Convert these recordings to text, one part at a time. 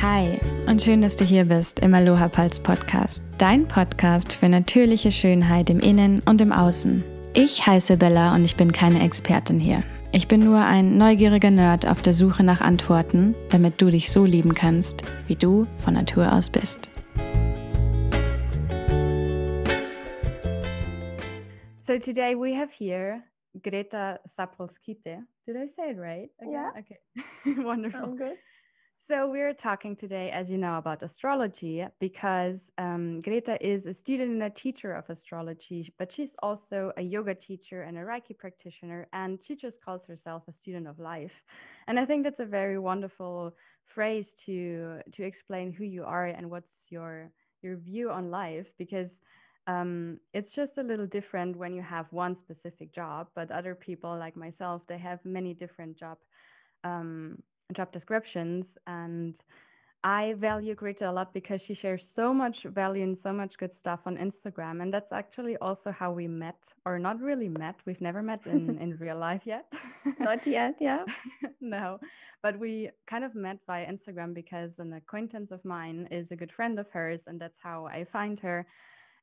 Hi und schön, dass du hier bist im Aloha Pulse Podcast, dein Podcast für natürliche Schönheit im Innen und im Außen. Ich heiße Bella und ich bin keine Expertin hier. Ich bin nur ein neugieriger Nerd auf der Suche nach Antworten, damit du dich so lieben kannst, wie du von Natur aus bist. So today we have here Greta Sapolskite. Did I say it right? Again? Yeah. Okay. Wonderful. I'm good. So, we're talking today, as you know, about astrology because um, Greta is a student and a teacher of astrology, but she's also a yoga teacher and a Reiki practitioner, and she just calls herself a student of life. And I think that's a very wonderful phrase to to explain who you are and what's your your view on life, because um, it's just a little different when you have one specific job, but other people like myself, they have many different job. Um, job descriptions and I value Greta a lot because she shares so much value and so much good stuff on Instagram. And that's actually also how we met, or not really met. We've never met in, in real life yet. not yet, yeah. no, but we kind of met via Instagram because an acquaintance of mine is a good friend of hers. And that's how I find her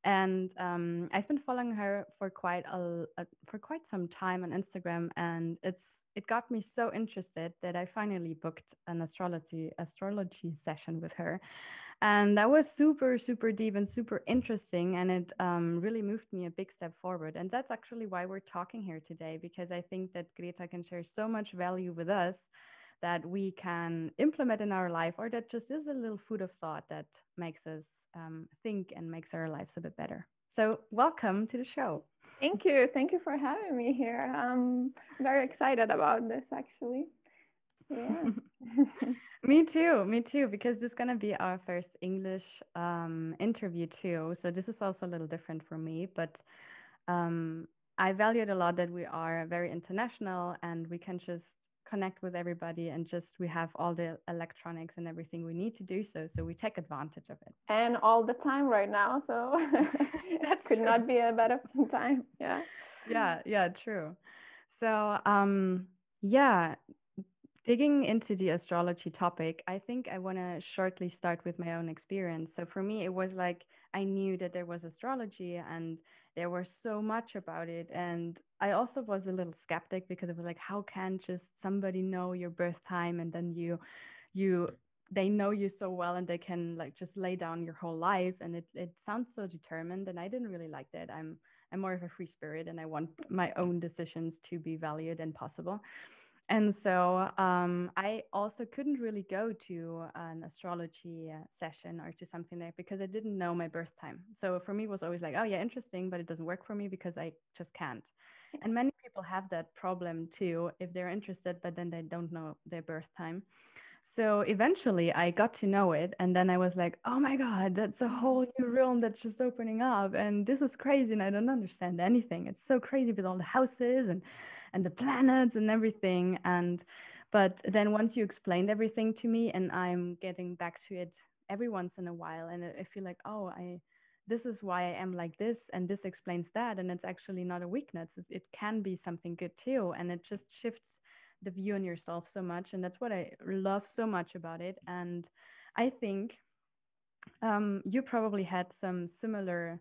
and um, I've been following her for quite a, a, for quite some time on Instagram, and it's it got me so interested that I finally booked an astrology astrology session with her, and that was super super deep and super interesting, and it um, really moved me a big step forward, and that's actually why we're talking here today because I think that Greta can share so much value with us that we can implement in our life, or that just is a little food of thought that makes us um, think and makes our lives a bit better. So, welcome to the show. Thank you. Thank you for having me here. I'm very excited about this actually. Yeah. me too. Me too. Because this is going to be our first English um, interview too. So, this is also a little different for me. But um, I value it a lot that we are very international and we can just connect with everybody and just we have all the electronics and everything we need to do so so we take advantage of it. And all the time right now so that could true. not be a better time yeah. Yeah yeah true. So um yeah digging into the astrology topic i think i want to shortly start with my own experience. So for me it was like i knew that there was astrology and there was so much about it and i also was a little skeptic because it was like how can just somebody know your birth time and then you you they know you so well and they can like just lay down your whole life and it, it sounds so determined and i didn't really like that. I'm i'm more of a free spirit and i want my own decisions to be valued and possible and so um, I also couldn't really go to an astrology uh, session or to something like because I didn't know my birth time. So for me, it was always like, oh yeah, interesting, but it doesn't work for me because I just can't. And many people have that problem too if they're interested, but then they don't know their birth time. So eventually I got to know it. And then I was like, oh my God, that's a whole new realm that's just opening up. And this is crazy. And I don't understand anything. It's so crazy with all the houses and and the planets and everything and but then once you explained everything to me and i'm getting back to it every once in a while and i feel like oh i this is why i am like this and this explains that and it's actually not a weakness it can be something good too and it just shifts the view on yourself so much and that's what i love so much about it and i think um, you probably had some similar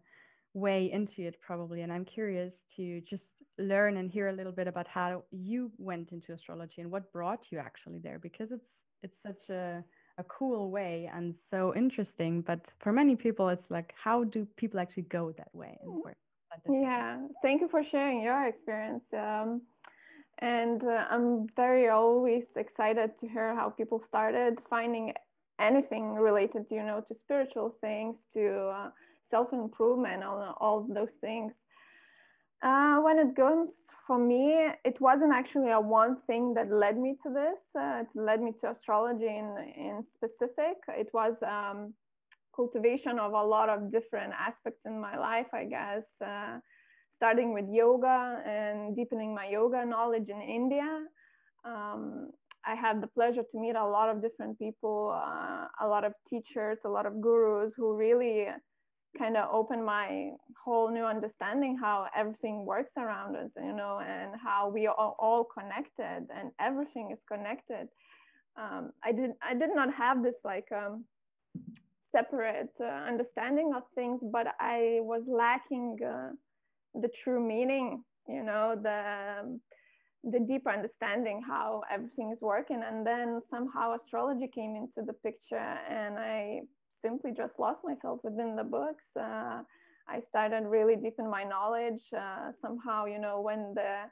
way into it probably and i'm curious to just learn and hear a little bit about how you went into astrology and what brought you actually there because it's it's such a a cool way and so interesting but for many people it's like how do people actually go that way and where yeah thank you for sharing your experience um, and uh, i'm very always excited to hear how people started finding anything related you know to spiritual things to uh, self-improvement all, all those things. Uh, when it comes for me it wasn't actually a one thing that led me to this uh, it led me to astrology in, in specific. It was um, cultivation of a lot of different aspects in my life i guess uh, starting with yoga and deepening my yoga knowledge in india. Um, I had the pleasure to meet a lot of different people, uh, a lot of teachers, a lot of gurus who really kind of opened my whole new understanding how everything works around us you know and how we are all connected and everything is connected um, I did I did not have this like um, separate uh, understanding of things, but I was lacking uh, the true meaning. You know the um, the deeper understanding how everything is working, and then somehow astrology came into the picture, and I simply just lost myself within the books. Uh, I started really deep in my knowledge. Uh, somehow, you know, when the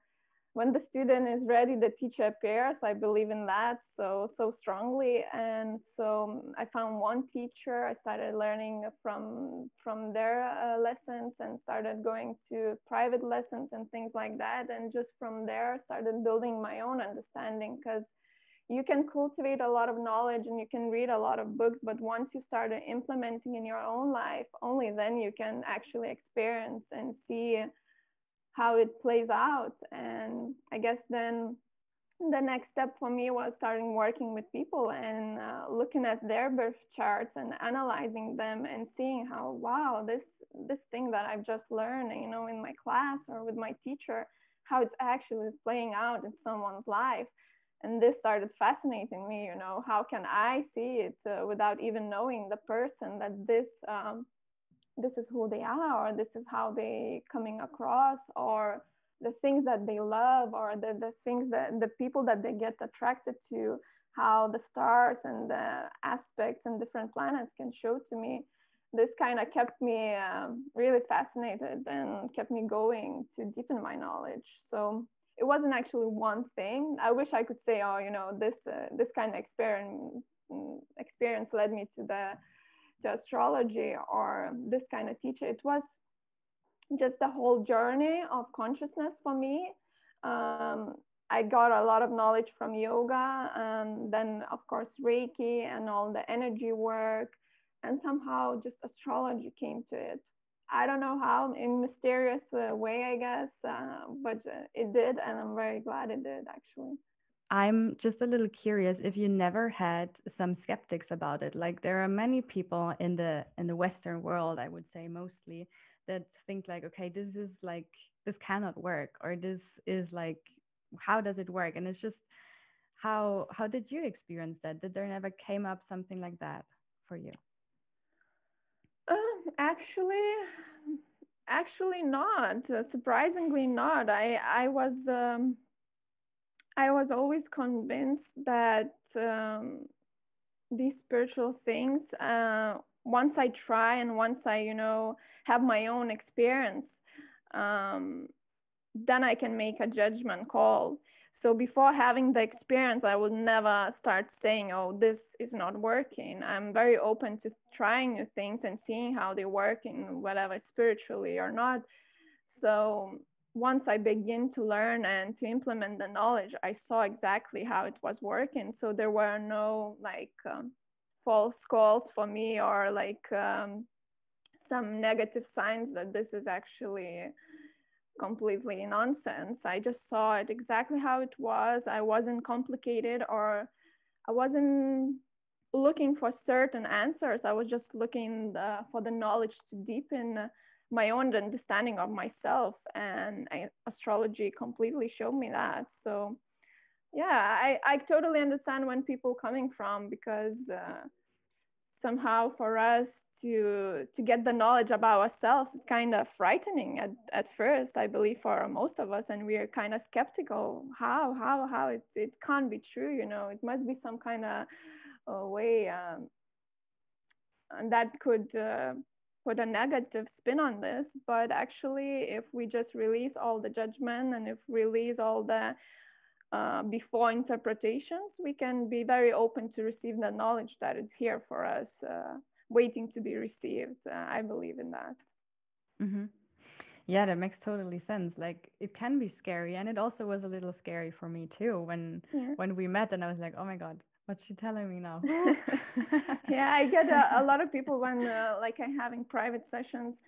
when the student is ready, the teacher appears. I believe in that so so strongly, and so I found one teacher. I started learning from from their uh, lessons and started going to private lessons and things like that. And just from there, started building my own understanding because you can cultivate a lot of knowledge and you can read a lot of books but once you start implementing in your own life only then you can actually experience and see how it plays out. And i guess then the next step for me was starting working with people and uh, looking at their birth charts and analyzing them and seeing how wow this this thing that i've just learned you know in my class or with my teacher how it's actually playing out in someone's life and this started fascinating me you know how can i see it uh, without even knowing the person that this um, this is who they are or this is how they coming across or the things that they love or the, the things that the people that they get attracted to how the stars and the aspects and different planets can show to me. This kind of kept me um, really fascinated and kept me going to deepen my knowledge. So it wasn't actually one thing. I wish I could say, oh, you know, this uh, this kind of experience experience led me to the to astrology or this kind of teacher. It was just the whole journey of consciousness for me. Um, I got a lot of knowledge from yoga, and then of course Reiki and all the energy work, and somehow just astrology came to it I don't know how, in mysterious uh, way, I guess, uh, but uh, it did, and I'm very glad it did actually. I'm just a little curious if you never had some skeptics about it. Like there are many people in the in the Western world, I would say mostly, that think like, okay, this is like this cannot work, or this is like, how does it work? And it's just how how did you experience that? Did there never came up something like that for you? Um, actually, actually not. Uh, surprisingly not. I I was um, I was always convinced that um, these spiritual things. Uh, once I try and once I you know have my own experience, um, then I can make a judgment call. So before having the experience, I would never start saying, oh, this is not working. I'm very open to trying new things and seeing how they work in whatever spiritually or not. So once I begin to learn and to implement the knowledge, I saw exactly how it was working. So there were no like um, false calls for me or like um, some negative signs that this is actually completely nonsense. I just saw it exactly how it was. I wasn't complicated or I wasn't looking for certain answers. I was just looking the, for the knowledge to deepen my own understanding of myself. And I, astrology completely showed me that. So, yeah, I, I totally understand when people coming from because. Uh, somehow for us to to get the knowledge about ourselves is kind of frightening at, at first i believe for most of us. And we are kind of skeptical how how how it, it can't be true you know. It must be some kind of way um, and that could uh, put a negative spin on this. But actually if we just release all the judgment and if release all the uh, before interpretations, we can be very open to receive the knowledge that it's here for us, uh, waiting to be received. Uh, I believe in that. Mm-hmm. Yeah, that makes totally sense. Like it can be scary, and it also was a little scary for me too when yeah. when we met, and I was like, oh my god, what's she telling me now? yeah, I get a, a, lot of people when uh, like I'm having private sessions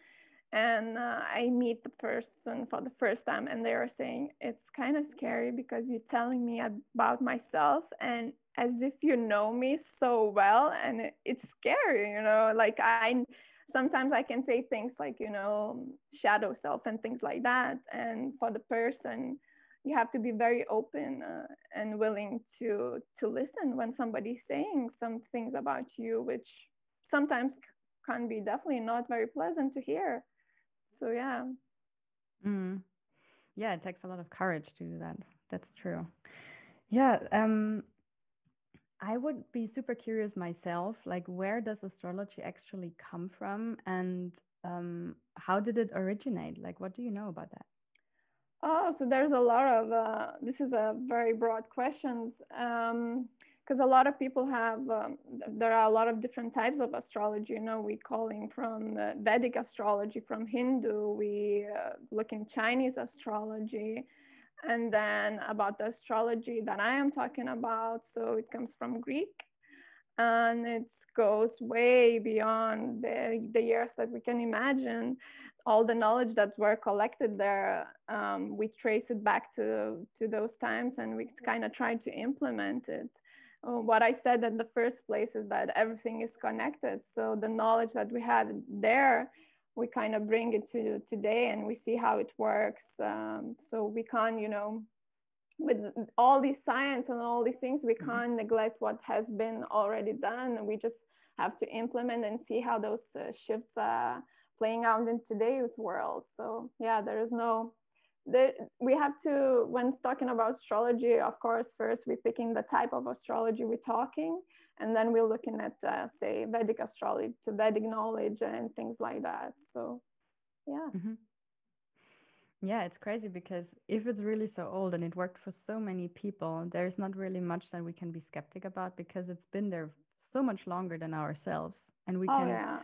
and uh, i meet the person for the first time and they are saying it's kind of scary because you're telling me about myself and as if you know me so well and it's scary you know? Like i sometimes i can say things like you know shadow self and things like that and for the person you have to be very open uh, and willing to to listen when somebody's saying some things about you which sometimes can be definitely not very pleasant to hear so yeah. Mm. yeah it takes a lot of courage to do that. That's true. Yeah um i would be super curious myself like where does astrology actually come from? And um, how did it originate? Like what do you know about that? Oh, so there's a lot of, uh, this is a very broad questions because a lot of people have, um, there are a lot of different types of astrology, you know, we calling from Vedic astrology, from Hindu, we uh, look in Chinese astrology, and then about the astrology that I am talking about. So it comes from Greek and it goes way beyond the, the years that we can imagine all the knowledge that were collected there, um, we trace it back to, to those times and we kind of try to implement it. Uh, what I said in the first place is that everything is connected. So the knowledge that we had there, we kind of bring it to today and we see how it works. Um, so we can't, you know, with all these science and all these things, we mm-hmm. can't mm-hmm. neglect what has been already done. We just have to implement and see how those uh, shifts are playing out in today's world. So yeah, there is no, there, we have to, when talking about astrology, of course, first we're picking the type of astrology we're talking, and then we're looking at, uh, say, Vedic astrology, to Vedic knowledge and things like that. So yeah. Mm-hmm. Yeah, it's crazy because if it's really so old and it worked for so many people, there's not really much that we can be skeptic about because it's been there so much longer than ourselves. And we oh, can yeah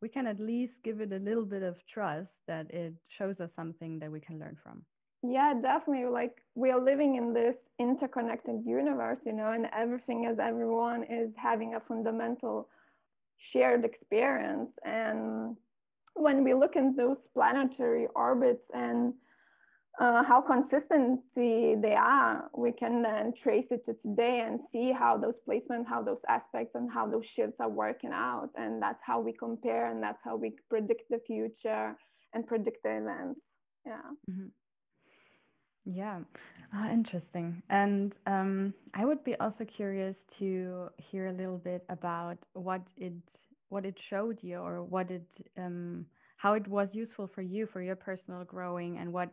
we can at least give it a little bit of trust that it shows us something that we can learn from. Yeah definitely. Like we are living in this interconnected universe you know and everything as everyone is having a fundamental shared experience. And when we look in those planetary orbits and uh, how consistency they are, we can then trace it to today and see how those placements, how those aspects, and how those shifts are working out. And that's how we compare, and that's how we predict the future and predict the events. Yeah. Mm-hmm. Yeah, ah, interesting. And um, I would be also curious to hear a little bit about what it what it showed you, or what it um, how it was useful for you for your personal growing, and what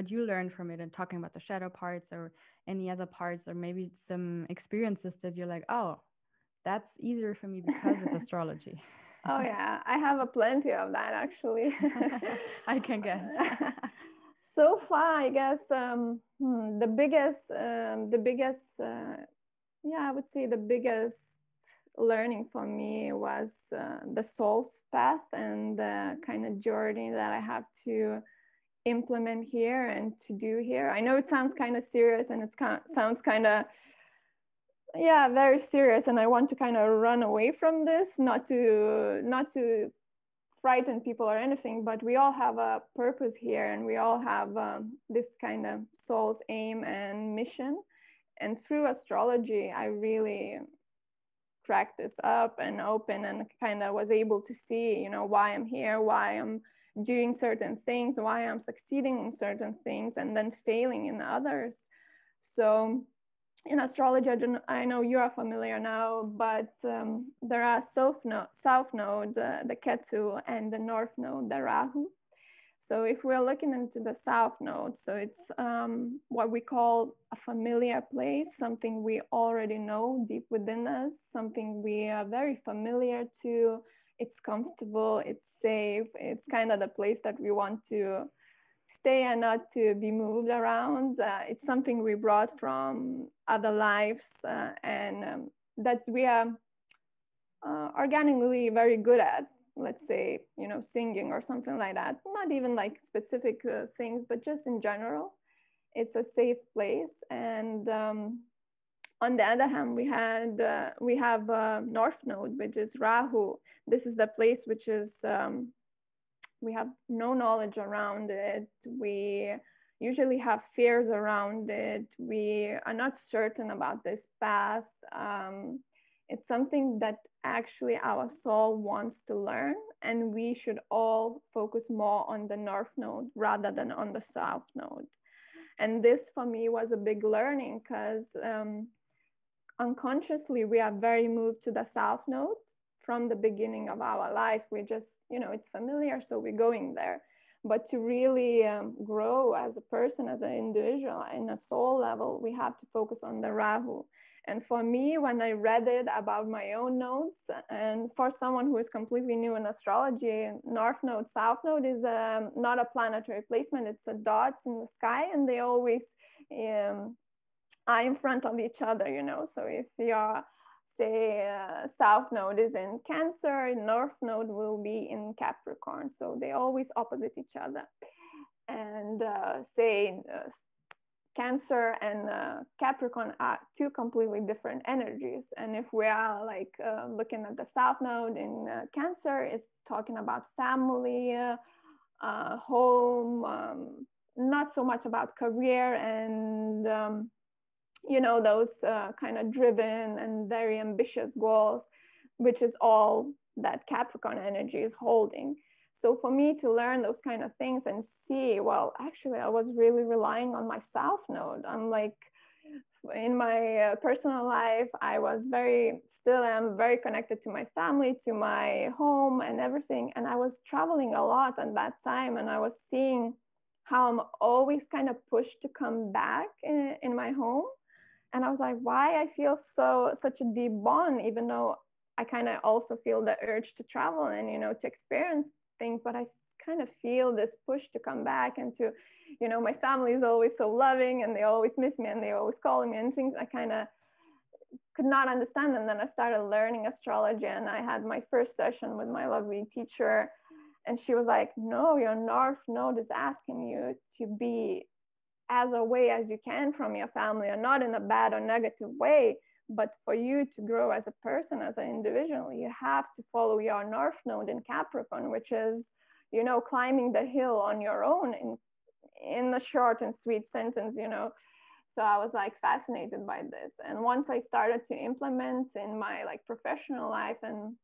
what you learned from it and talking about the shadow parts or any other parts or maybe some experiences that you're like oh that's easier for me because of astrology. Oh yeah. I have a plenty of that actually. I can guess. So far i guess um, hmm, the biggest um, the biggest uh, yeah i would say the biggest learning for me was uh, the soul's path and the kind of journey that i have to implement here and to do here. I know it sounds kind of serious and it sounds kind of yeah very serious and i want to kind of run away from this not to not to frighten people or anything but we all have a purpose here and we all have um, this kind of soul's aim and mission. And through astrology i really cracked this up and open and kind of was able to see you know why i'm here why i'm doing certain things, why I'm succeeding in certain things and then failing in others. So in astrology, I, know you are familiar now, but um, there are south node, south node uh, the Ketu, and the north node, the Rahu. So if we're looking into the south node, so it's um, what we call a familiar place, something we already know deep within us, something we are very familiar to, it's comfortable, it's safe, it's kind of the place that we want to stay and not to be moved around. Uh, it's something we brought from other lives uh, and um, that we are uh, organically very good at. Let's say, you know, singing or something like that. Not even like specific uh, things, but just in general. It's a safe place. And um, on the other hand, we had uh, we have uh, North Node, which is Rahu. This is the place which is um, we have no knowledge around it. We usually have fears around it. We are not certain about this path. Um, it's something that actually our soul wants to learn, and we should all focus more on the North Node rather than on the South Node And this for me was a big learning because um, unconsciously we are very moved to the south node from the beginning of our life. We just, you know, it's familiar, so we're going there. But to really um, grow as a person, as an individual, in a soul level, we have to focus on the Rahu. And for me, when I read it about my own nodes, and for someone who is completely new in astrology, North Node, South Node is um, not a planetary placement, it's a dots in the sky, and they always um, are in front of each other, you know. So if you're say uh, south node is in cancer north node will be in capricorn. So they always opposite each other. And uh, say uh, cancer and uh, capricorn are two completely different energies. And if we are like uh, looking at the south node in uh, cancer it's talking about family home um, not so much about career and um, you know those uh, kind of driven and very ambitious goals which is all that capricorn energy is holding. So for me to learn those kind of things and see well actually i was really relying on my south node. I'm like in my uh, personal life i was very still am very connected to my family to my home and everything. And i was traveling a lot at that time and i was seeing how i'm always kind of pushed to come back in, in my home and i was like why i feel so such a deep bond even though i kind of also feel the urge to travel and you know to experience things but i kind of feel this push to come back and to you know my family is always so loving and they always miss me and they always calling me and things i kind of could not understand. And then i started learning astrology and i had my first session with my lovely teacher and she was like no your north node is asking you to be as away as you can from your family and not in a bad or negative way but for you to grow as a person as an individual you have to follow your north node in capricorn which is you know climbing the hill on your own in in a short and sweet sentence you know. So i was like fascinated by this. And once i started to implement in my like professional life and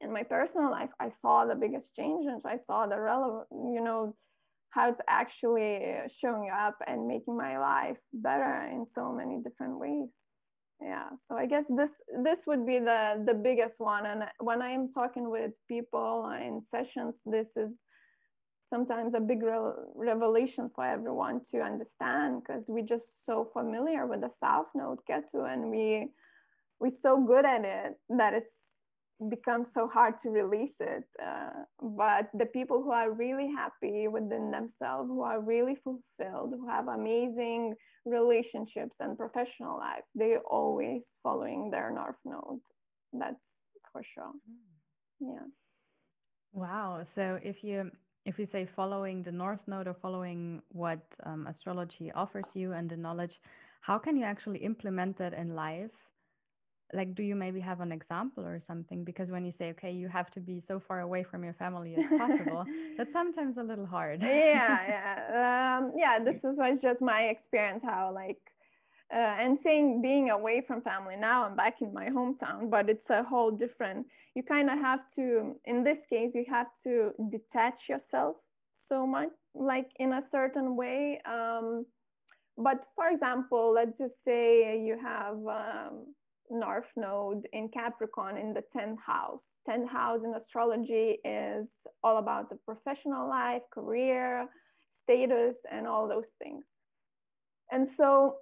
in my personal life i saw the biggest changes i saw the relevant you know how it's actually showing up and making my life better in so many different ways. Yeah so i guess this this would be the the biggest one. And when i'm talking with people in sessions this is sometimes a big re- revelation for everyone to understand because we're just so familiar with the south node ketu and we we're so good at it that it's becomes so hard to release it. Uh, but the people who are really happy within themselves, who are really fulfilled, who have amazing relationships and professional lives, they are always following their North Node. That's for sure. Hmm. Yeah. Wow. So if you if you say following the North Node or following what um, astrology offers you and the knowledge, how can you actually implement that in life? Like do you maybe have an example or something? Because when you say okay you have to be so far away from your family as possible that's sometimes a little hard. Yeah yeah um, yeah this was just my experience how like uh, and saying being away from family now i'm back in my hometown but it's a whole different you kind of have to in this case you have to detach yourself so much like in a certain way um, but for example let's just say you have um, north node in capricorn in the 10th house. 10th house in astrology is all about the professional life career status and all those things. And so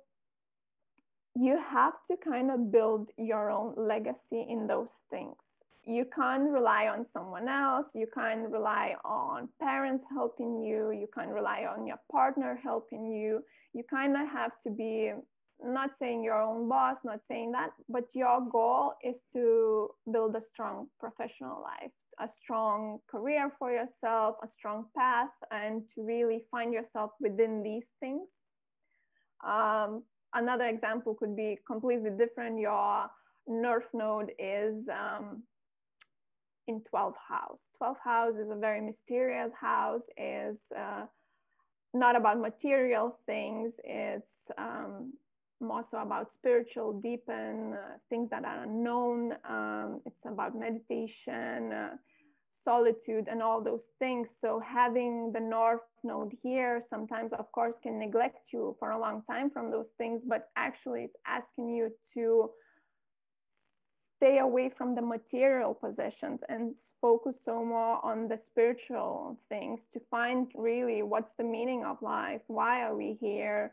you have to kind of build your own legacy in those things. You can't rely on someone else. You can't rely on parents helping you. You can't rely on your partner helping you. You kind of have to be not saying your own boss, not saying that, but your goal is to build a strong professional life, a strong career for yourself, a strong path, and to really find yourself within these things. Um, another example could be completely different. Your North Node is um, in 12th house. 12th house is a very mysterious house, is uh, not about material things. It's um, more so about spiritual deepen uh, things that are unknown. Um, it's about meditation uh, solitude and all those things. So having the north node here sometimes of course can neglect you for a long time from those things but actually it's asking you to stay away from the material possessions and focus so more on the spiritual things to find really what's the meaning of life. Why are we here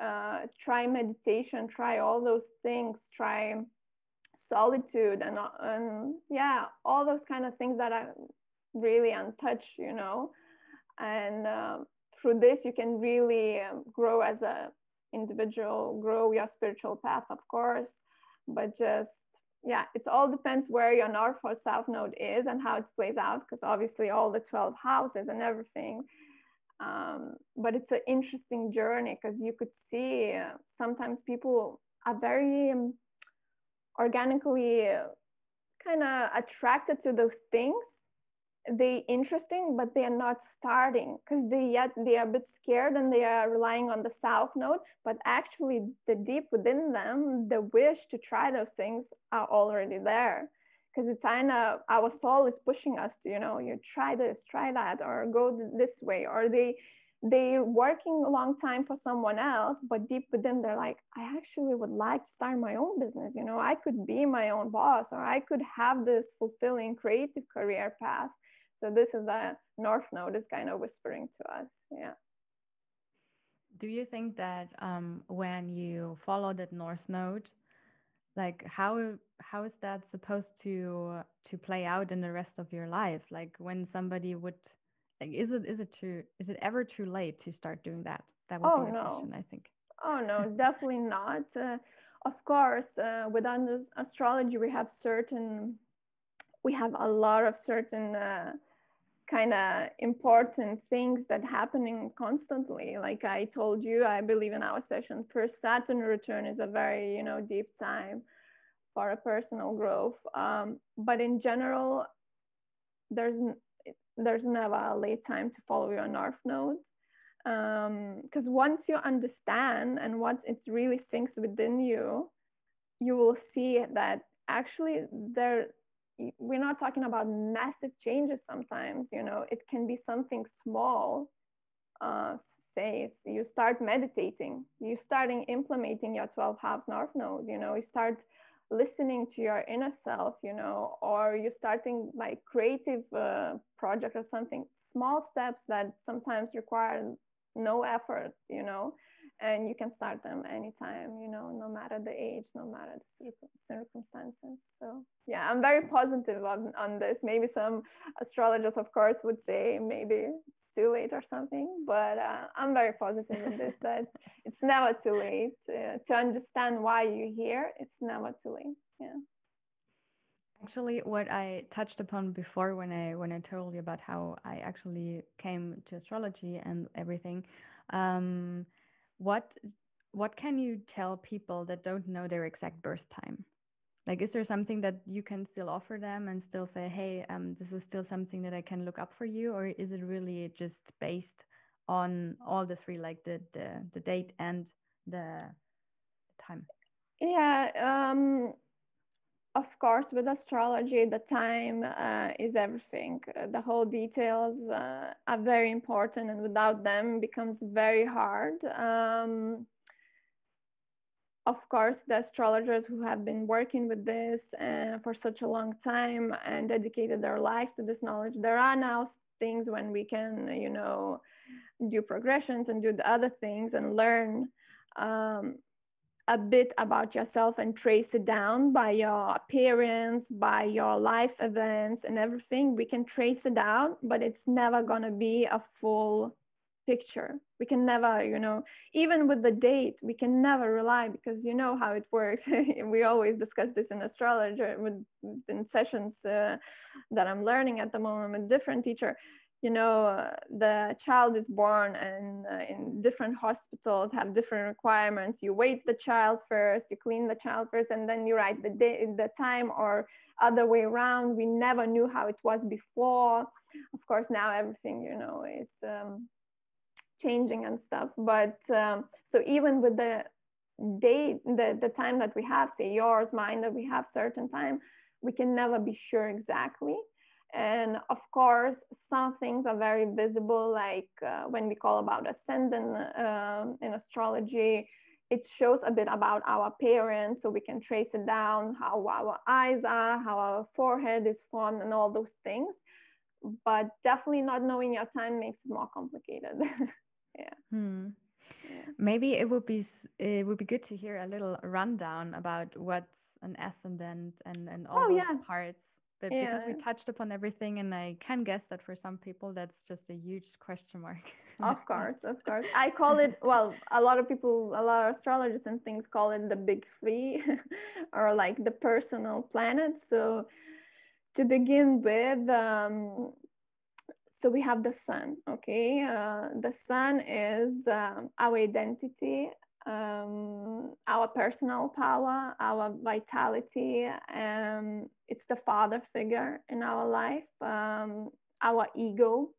uh, try meditation try all those things try solitude and, and yeah all those kind of things that are really untouched you know and uh, through this you can really um, grow as a individual grow your spiritual path of course but just yeah, it all depends where your north or south node is and how it plays out, because obviously all the 12 houses and everything. Um, but it's an interesting journey because you could see uh, sometimes people are very um, organically kind of attracted to those things. They interesting but they are not starting because they yet they are a bit scared and they are relying on the south node but actually the deep within them the wish to try those things are already there because it's kind of our soul is pushing us to you know you try this try that or go this way or they they working a long time for someone else but deep within they're like i actually would like to start my own business you know i could be my own boss or i could have this fulfilling creative career path so this is the north node is kind of whispering to us. Yeah. Do you think that um, when you follow that north node, like how how is that supposed to to play out in the rest of your life? Like when somebody would like is it is it too is it ever too late to start doing that? That would oh, be the no. question, I think. Oh no, definitely not. Uh, of course, uh, with astrology, we have certain we have a lot of certain uh, kind of important things that happening constantly like i told you i believe in our session first saturn return is a very you know deep time for a personal growth um, but in general there's there's never a late time to follow your north node because um, once you understand and once it really sinks within you you will see that actually there we're not talking about massive changes sometimes you know it can be something small uh, say you start meditating you starting implementing your 12 halves north node you know you start listening to your inner self you know or you're starting like creative uh, project or something small steps that sometimes require no effort you know and you can start them anytime you know no matter the age no matter the circumstances. So yeah i'm very positive on, on this. Maybe some astrologers of course would say maybe it's too late or something but uh, i'm very positive in this that it's never too late uh, to understand why you're here it's never too late yeah. Actually what i touched upon before when i when i told you about how i actually came to astrology and everything um, what what can you tell people that don't know their exact birth time? Like is there something that you can still offer them and still say hey um, this is still something that i can look up for you or is it really just based on all the three like the the, the date and the time? Yeah um of course with astrology the time uh, is everything. The whole details uh, are very important and without them becomes very hard. Um, of course the astrologers who have been working with this uh, for such a long time and dedicated their life to this knowledge there are now things when we can you know do progressions and do the other things and learn. Um, a bit about yourself and trace it down by your appearance, by your life events and everything. We can trace it down, but it's never going to be a full picture. We can never, you know, even with the date, we can never rely because you know how it works. we always discuss this in astrology with in sessions uh, that I'm learning at the moment with different teacher you know uh, the child is born and uh, in different hospitals have different requirements. You wait the child first you clean the child first and then you write the day the time or other way around. We never knew how it was before. Of course now everything you know is um, changing and stuff but um, so even with the date the, the time that we have say yours mine that we have certain time we can never be sure exactly and of course some things are very visible like uh, when we call about ascendant um, in astrology it shows a bit about our parents, so we can trace it down how our eyes are how our forehead is formed and all those things but definitely not knowing your time makes it more complicated yeah. Hmm. yeah. maybe it would be it would be good to hear a little rundown about what's an ascendant and and all oh, those yeah. parts but yeah. because we touched upon everything and i can guess that for some people that's just a huge question mark of course of course. I call it well a lot of people a lot of astrologers and things call it the big three or like the personal planets so to begin with um, so we have the sun okay? Uh, the sun is um, our identity um, our personal power, our vitality. Um, it's the father figure in our life, um, our ego,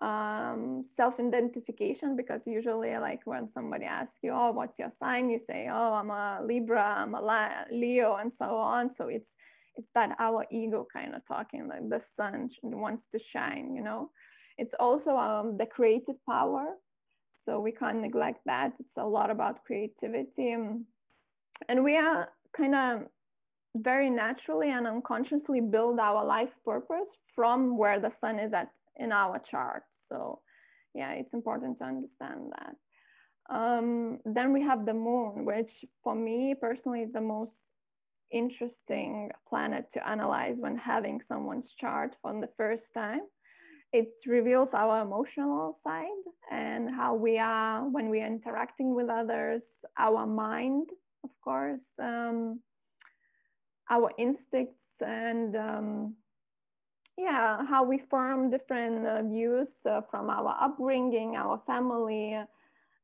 um, self-identification. Because usually, like when somebody asks you, "Oh, what's your sign?" you say, "Oh, I'm a Libra, I'm a Leo," and so on. So it's it's that our ego kind of talking, like the sun wants to shine. You know, it's also um, the creative power so we can't neglect that. It's a lot about creativity. And we are kind of very naturally and unconsciously build our life purpose from where the sun is at in our chart. So yeah, it's important to understand that. Um, then we have the moon, which for me personally is the most interesting planet to analyze when having someone's chart for the first time it reveals our emotional side and how we are when we are interacting with others, our mind, of course, um, our instincts, and um, yeah, how we form different uh, views uh, from our upbringing, our family.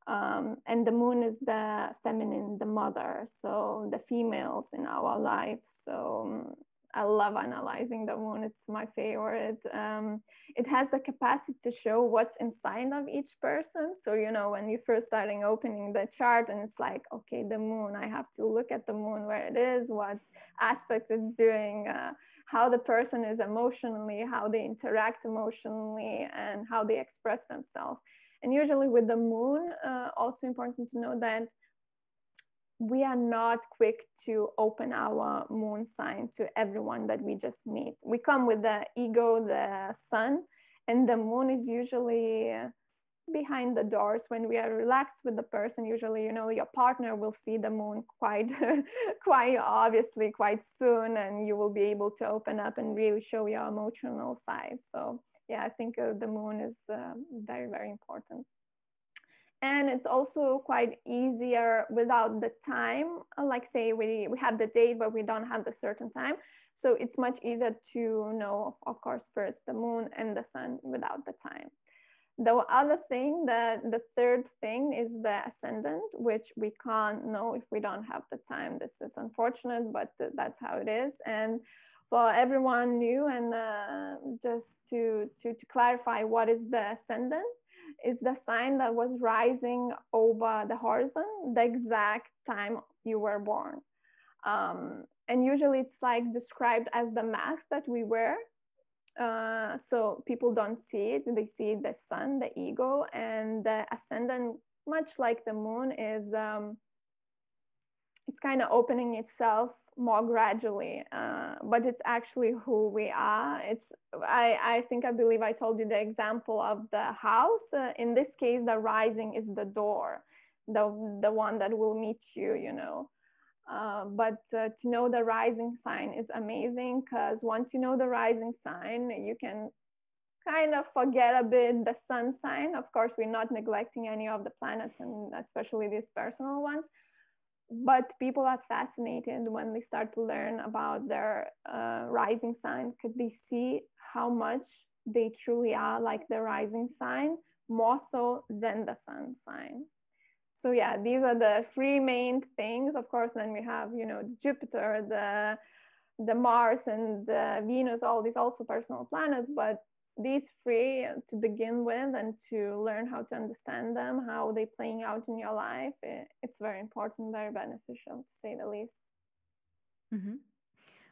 Um, and the moon is the feminine, the mother, so the females in our life. So um, I love analyzing the moon. It's my favorite. Um, it has the capacity to show what's inside of each person. So, you know, when you first starting opening the chart and it's like, okay, the moon, I have to look at the moon, where it is, what aspects it's doing, uh, how the person is emotionally, how they interact emotionally, and how they express themselves. And usually with the moon, uh, also important to know that we are not quick to open our moon sign to everyone that we just meet. We come with the ego, the sun, and the moon is usually behind the doors. When we are relaxed with the person usually you know your partner will see the moon quite quite obviously quite soon and you will be able to open up and really show your emotional side. So yeah i think uh, the moon is uh, very very important and it's also quite easier without the time. Uh, like say we, we have the date but we don't have the certain time. So it's much easier to know of, of course first the moon and the sun without the time. The other thing that the third thing is the ascendant which we can't know if we don't have the time. This is unfortunate but that's how it is. And for everyone new and uh, just to, to to clarify what is the ascendant is the sign that was rising over the horizon the exact time you were born. Um, and usually it's like described as the mask that we wear. Uh, so people don't see it, they see the sun, the ego, and the ascendant, much like the moon, is um, it's kind of opening itself more gradually uh, but it's actually who we are. It's I, I think i believe i told you the example of the house. Uh, in this case the rising is the door the the one that will meet you you know. Uh, but uh, to know the rising sign is amazing because once you know the rising sign you can kind of forget a bit the sun sign. Of course we're not neglecting any of the planets and especially these personal ones but people are fascinated when they start to learn about their uh, rising signs because they see how much they truly are like the rising sign more so than the sun sign? So yeah these are the three main things. Of course then we have you know jupiter the the mars and the venus all these also personal planets but these three to begin with and to learn how to understand them, how they playing out in your life, it, it's very important, very beneficial to say the least. Mm-hmm.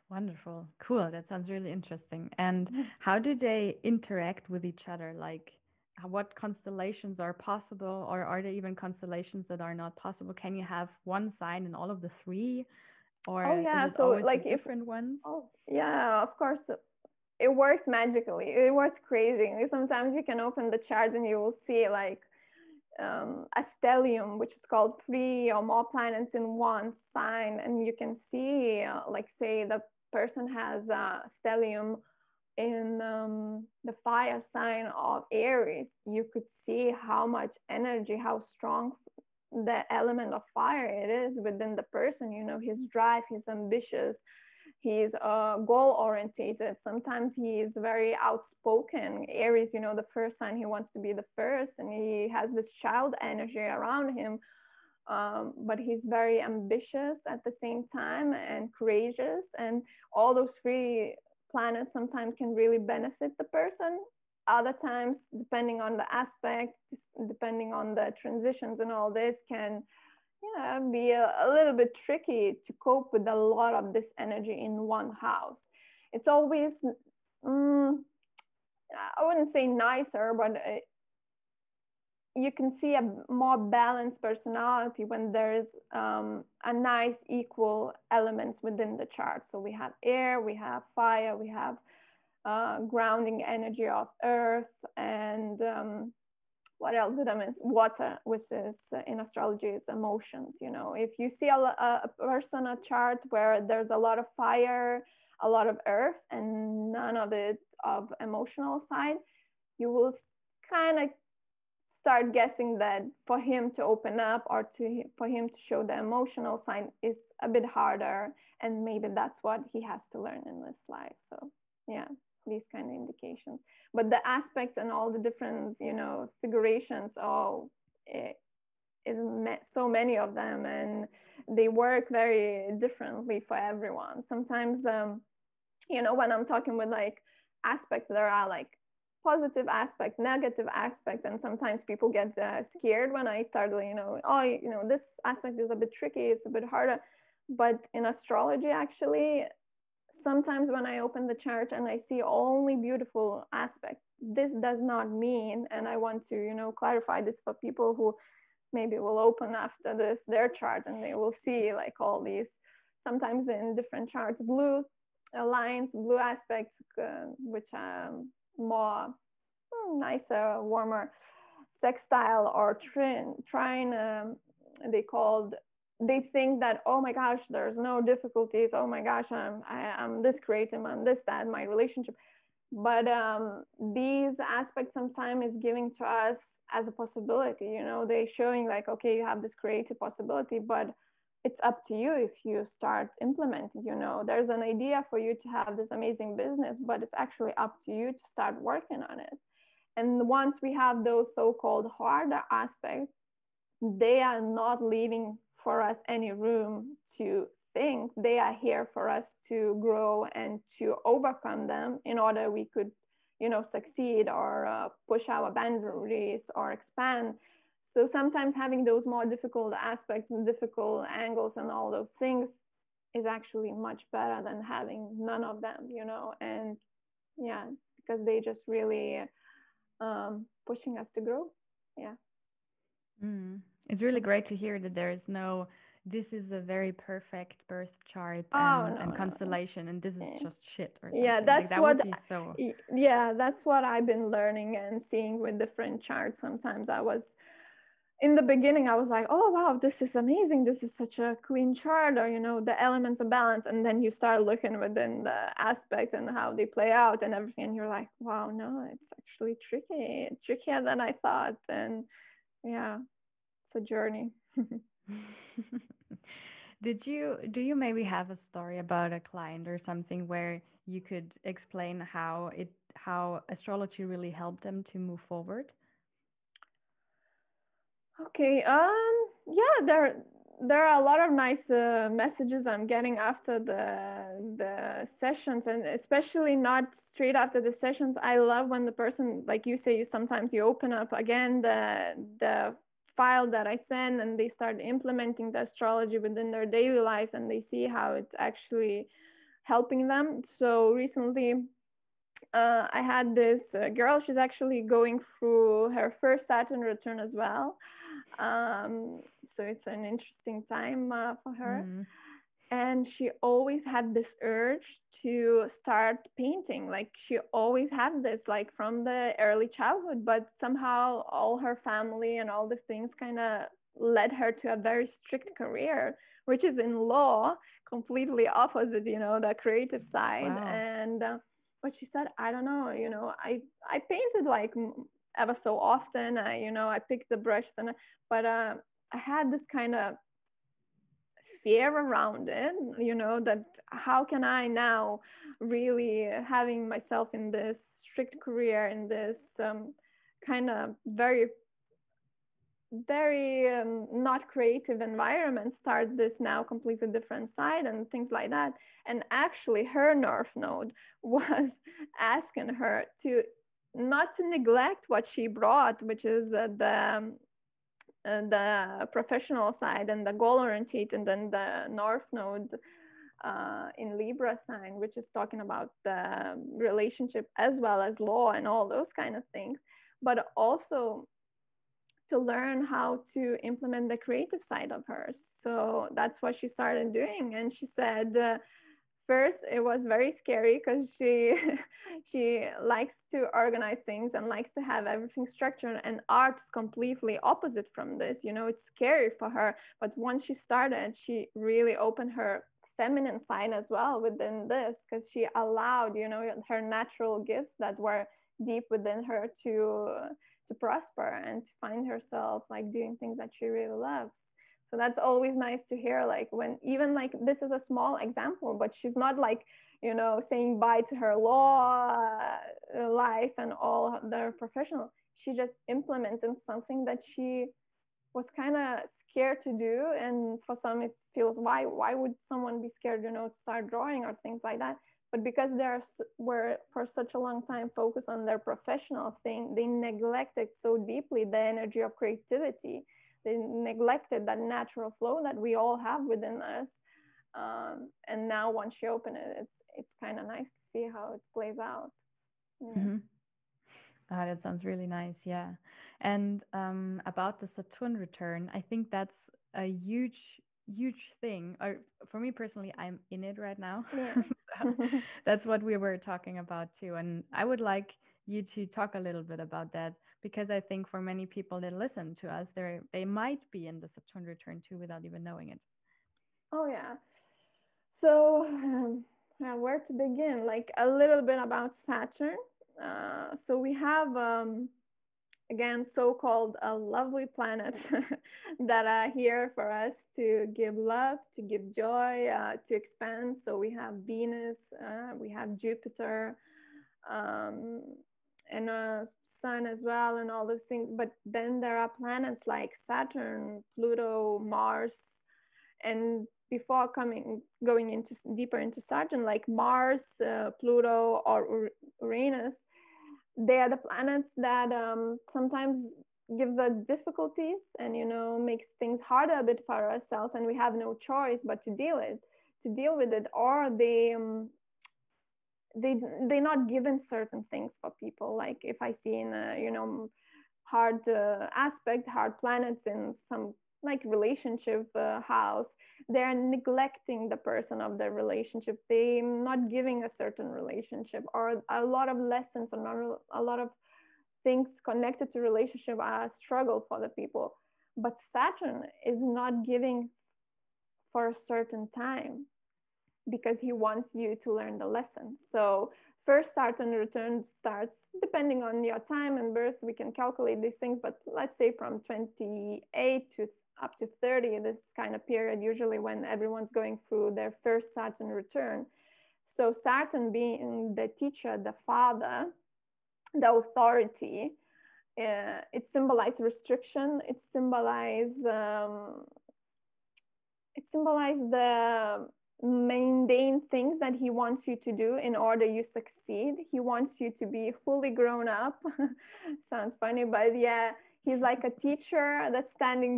Wonderful. Cool. That sounds really interesting. And how do they interact with each other? Like, what constellations are possible, or are there even constellations that are not possible? Can you have one sign in all of the three, or oh yeah, so like different if, ones? Oh yeah, of course. It works magically. It works crazy. Sometimes you can open the chart and you will see like um, a stellium, which is called three or more planets in one sign, and you can see, uh, like, say, the person has a stellium in um, the fire sign of Aries, you could see how much energy, how strong the element of fire it is within the person. You know, his drive, he's ambitious, he's uh, goal orientated. Sometimes he is very outspoken. Aries, you know, the first sign, he wants to be the first, and he has this child energy around him. Um, but he's very ambitious at the same time and courageous and all those three planets sometimes can really benefit the person other times depending on the aspect depending on the transitions and all this can yeah, be a, a, little bit tricky to cope with a lot of this energy in one house it's always mm, i wouldn't say nicer but uh, you can see a more balanced personality when there's um, a nice equal elements within the chart. So we have air, we have fire, we have uh, grounding energy of earth, and um, what else did I miss? Water, which is uh, in astrology is emotions. You know, if you see a, a person a chart where there's a lot of fire, a lot of earth, and none of it of emotional side, you will kind of start guessing that for him to open up or to for him to show the emotional side is a bit harder and maybe that's what he has to learn in this life so yeah these kind of indications but the aspects and all the different you know figurations oh it is so many of them and they work very differently for everyone sometimes um you know when i'm talking with like aspects there are like positive aspect, negative aspect, and sometimes people get uh, scared when I start, you know, oh, you know, this aspect is a bit tricky, it's a bit harder. But in astrology, actually, sometimes when I open the chart and I see only beautiful aspect, this does not mean, and I want to, you know, clarify this for people who maybe will open after this their chart and they will see like all these sometimes in different charts blue lines blue aspects uh, which are more hmm, nicer, warmer sextile or trine, trine um, they called they think that oh my gosh there's no difficulties. Oh my gosh i'm I, am i am this creative i'm this that my relationship. But um, these aspects sometimes is giving to us as a possibility you know? They showing like okay you have this creative possibility but it's up to you if you start implementing you know? There's an idea for you to have this amazing business but it's actually up to you to start working on it. And once we have those so-called harder aspects they are not leaving for us any room to think they are here for us to grow and to overcome them in order we could you know succeed or uh, push our boundaries or expand so sometimes having those more difficult aspects and difficult angles and all those things is actually much better than having none of them, you know, and yeah, because they just really um, pushing us to grow. Yeah. Mm. It's really great to hear that there is no this is a very perfect birth chart oh, and, no, and constellation no. and this is yeah. just shit or something. yeah that's like, that what so... yeah that's what i've been learning and seeing with different charts sometimes i was in the beginning i was like oh wow this is amazing this is such a clean chart or you know the elements of balance and then you start looking within the aspect and how they play out and everything and you're like wow no it's actually tricky trickier than i thought and yeah it's a journey did you do you maybe have a story about a client or something where you could explain how it how astrology really helped them to move forward Okay. Um. Yeah. There. There are a lot of nice uh, messages I'm getting after the the sessions, and especially not straight after the sessions. I love when the person, like you say, you sometimes you open up again the the file that I send, and they start implementing the astrology within their daily lives, and they see how it's actually helping them. So recently, uh, I had this uh, girl. She's actually going through her first Saturn return as well. Um, so it's an interesting time uh, for her. Mm. And she always had this urge to start painting. Like she always had this, like from the early childhood, but somehow all her family and all the things kind of led her to a very strict career, which is in law, completely opposite, you know, the creative side. Wow. And uh, but she said i don't know you know i i painted like ever so often. I you know i picked the brush, and but uh, i had this kind of fear around it you know that how can i now really having myself in this strict career in this um, kind of very very um, not creative environment start this now completely different side and things like that. And actually her north node was asking her to not to neglect what she brought which is uh, the uh, the professional side and the goal oriented and then the north node uh, in libra sign which is talking about the relationship as well as law and all those kind of things but also to learn how to implement the creative side of hers. So that's what she started doing. And she said, uh, first it was very scary because she she likes to organize things and likes to have everything structured and art is completely opposite from this you know it's scary for her. But once she started she really opened her feminine side as well within this because she allowed you know her natural gifts that were deep within her to to prosper and to find herself like doing things that she really loves so that's always nice to hear like when even like this is a small example but she's not like you know saying bye to her law uh, life and all their professional. She just implemented something that she was kind of scared to do and for some it feels why why would someone be scared you know to start drawing or things like that? But because they are, were for such a long time focused on their professional thing they neglected so deeply the energy of creativity they neglected that natural flow that we all have within us um, and now once you open it it's it's kind of nice to see how it plays out yeah. mm-hmm. Oh, that sounds really nice. Yeah. And um, about the Saturn return, I think that's a huge huge thing or for me personally i'm in it right now yeah. so that's what we were talking about too and i would like you to talk a little bit about that because i think for many people that listen to us they they might be in the saturn return too without even knowing it. Oh yeah. So um, yeah, where to begin? Like a little bit about saturn. Uh, so we have um, again so-called uh, lovely planets that are here for us to give love to give joy uh, to expand. So we have venus uh, we have jupiter um, and a sun as well and all those things. But then there are planets like saturn pluto mars and before coming going into deeper into saturn like mars uh, pluto or uranus they are the planets that um, sometimes gives us difficulties and you know makes things harder a bit for ourselves and we have no choice but to deal it to deal with it. Or they um, they they're not given certain things for people. Like if i see in a you know hard uh, aspect hard planets in some like relationship uh, house they're neglecting the person of the relationship. They're not giving a certain relationship or a lot of lessons or a lot of things connected to relationship are a struggle for the people. But saturn is not giving for a certain time because he wants you to learn the lesson so first Saturn return starts depending on your time and birth we can calculate these things but let's say from 28 to up to 30, this kind of period, usually when everyone's going through their first Saturn return. So Saturn being the teacher, the father, the authority, uh, it symbolizes restriction. It symbolizes um, it symbolizes the mundane things that he wants you to do in order you succeed. He wants you to be fully grown up. Sounds funny, but yeah, he's like a teacher that's standing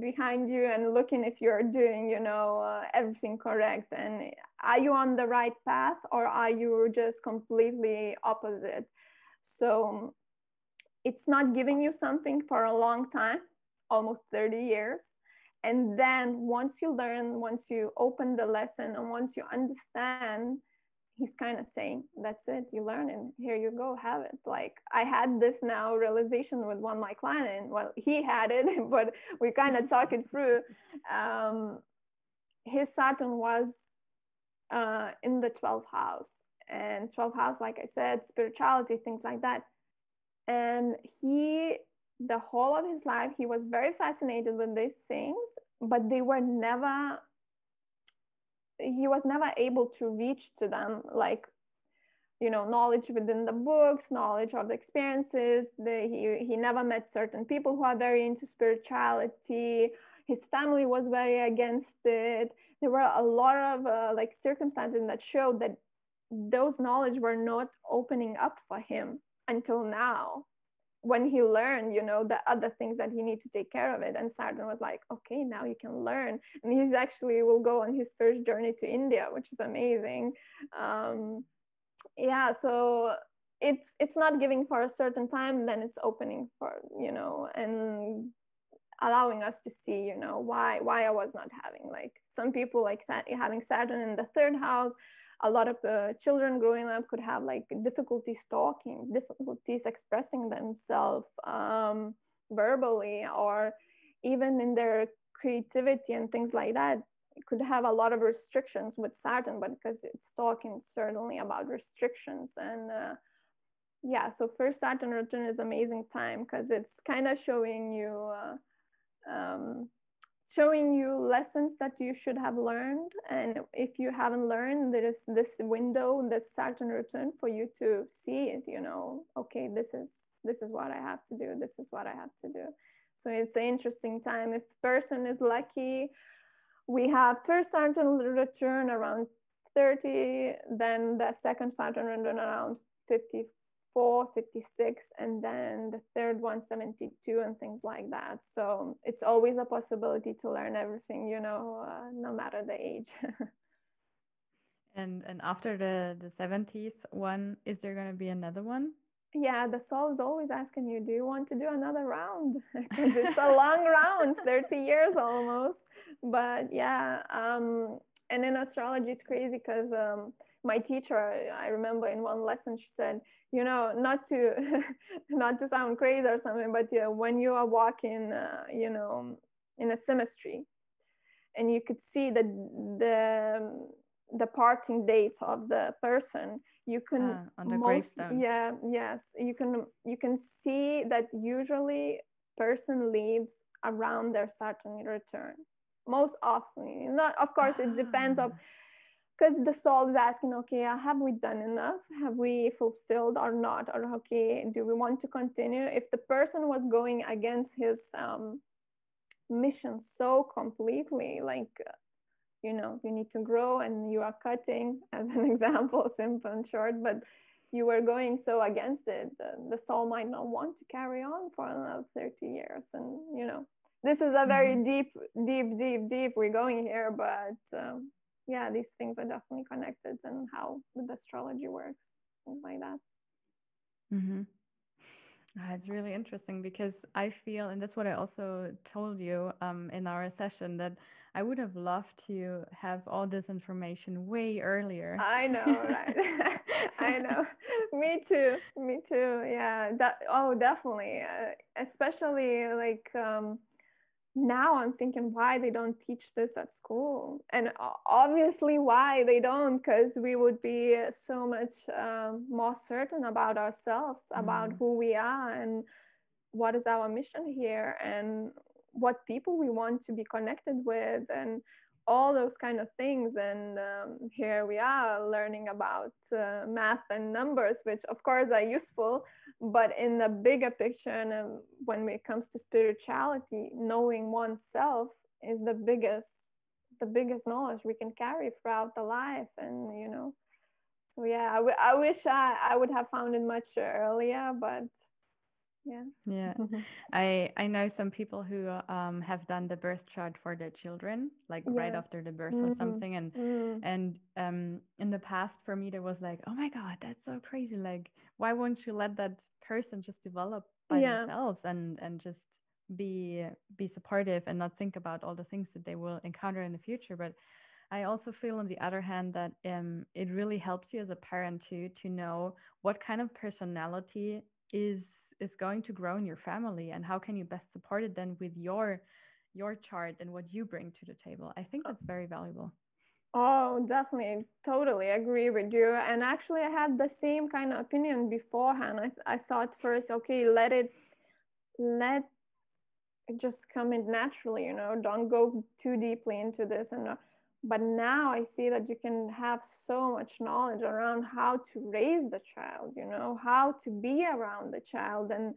behind you and looking if you're doing you know uh, everything correct and are you on the right path or are you just completely opposite so it's not giving you something for a long time almost 30 years and then once you learn once you open the lesson and once you understand he's kind of saying that's it you learn and here you go have it. Like i had this now realization with one my client well he had it but we kind of talk it through. Um, his saturn was uh, in the 12th house and 12th house like i said spirituality things like that. And he the whole of his life he was very fascinated with these things but they were never he was never able to reach to them like you know knowledge within the books knowledge of the experiences. The, he, he never met certain people who are very into spirituality. His family was very against it. There were a lot of uh, like circumstances that showed that those knowledge were not opening up for him until now when he learned you know the other things that he need to take care of it and saturn was like okay now you can learn. And he's actually will go on his first journey to india which is amazing. Um, yeah so it's it's not giving for a certain time then it's opening for you know and allowing us to see you know why why i was not having like some people like having saturn in the third house a lot of uh, children growing up could have like difficulties talking, difficulties expressing themselves um, verbally, or even in their creativity and things like that. Could have a lot of restrictions with Saturn, but because it's talking certainly about restrictions and uh, yeah. So first Saturn return is amazing time because it's kind of showing you. Uh, um, showing you lessons that you should have learned. And if you haven't learned there is this window this saturn return for you to see it you know okay this is this is what i have to do this is what i have to do. So it's an interesting time. If person is lucky we have first saturn return around 30 then the second saturn return around 50 4 56 and then the third one 72 and things like that. So it's always a possibility to learn everything you know uh, no matter the age. And and after the the 70th one is there going to be another one? Yeah the soul is always asking you do you want to do another round? Because it's a long round 30 years almost. But yeah um and in astrology it's crazy because um my teacher i remember in one lesson she said you know not to not to sound crazy or something but yeah, when you are walking uh, you know in a cemetery and you could see the the the parting dates of the person you can ah, on the most, yeah yes you can you can see that usually person leaves around their saturn return most often. Not of course it depends of ah because the soul is asking okay uh, have we done enough? Have we fulfilled or not? Or okay do we want to continue? If the person was going against his um, mission so completely like uh, you know you need to grow and you are cutting as an example simple and short but you were going so against it the, the soul might not want to carry on for another 30 years. And you know this is a very mm-hmm. deep deep deep deep we're going here but um, yeah, these things are definitely connected and how the astrology works, things like that. Mm-hmm. Uh, it's really interesting because I feel, and that's what I also told you um, in our session, that I would have loved to have all this information way earlier. I know, right? I know. Me too. Me too. Yeah. That. Oh, definitely. Uh, especially like. Um, now i'm thinking why they don't teach this at school and obviously why they don't because we would be so much um, more certain about ourselves about mm. who we are and what is our mission here and what people we want to be connected with and all those kind of things. And um, here we are learning about uh, math and numbers which of course are useful but in the bigger picture and um, when it comes to spirituality knowing oneself is the biggest the biggest knowledge we can carry throughout the life. And you know so yeah I, w- I wish I, I would have found it much earlier but yeah yeah i i know some people who um have done the birth chart for their children like yes. right after the birth mm-hmm. or something and mm. and um in the past for me there was like oh my god that's so crazy like why won't you let that person just develop by yeah. themselves and and just be be supportive and not think about all the things that they will encounter in the future but I also feel, on the other hand, that um, it really helps you as a parent too to know what kind of personality is is going to grow in your family and how can you best support it then with your your chart and what you bring to the table? I think that's very valuable. Oh definitely totally agree with you and actually i had the same kind of opinion beforehand. I, I thought first okay let it let it just come in naturally you know don't go too deeply into this and uh, but now i see that you can have so much knowledge around how to raise the child you know how to be around the child and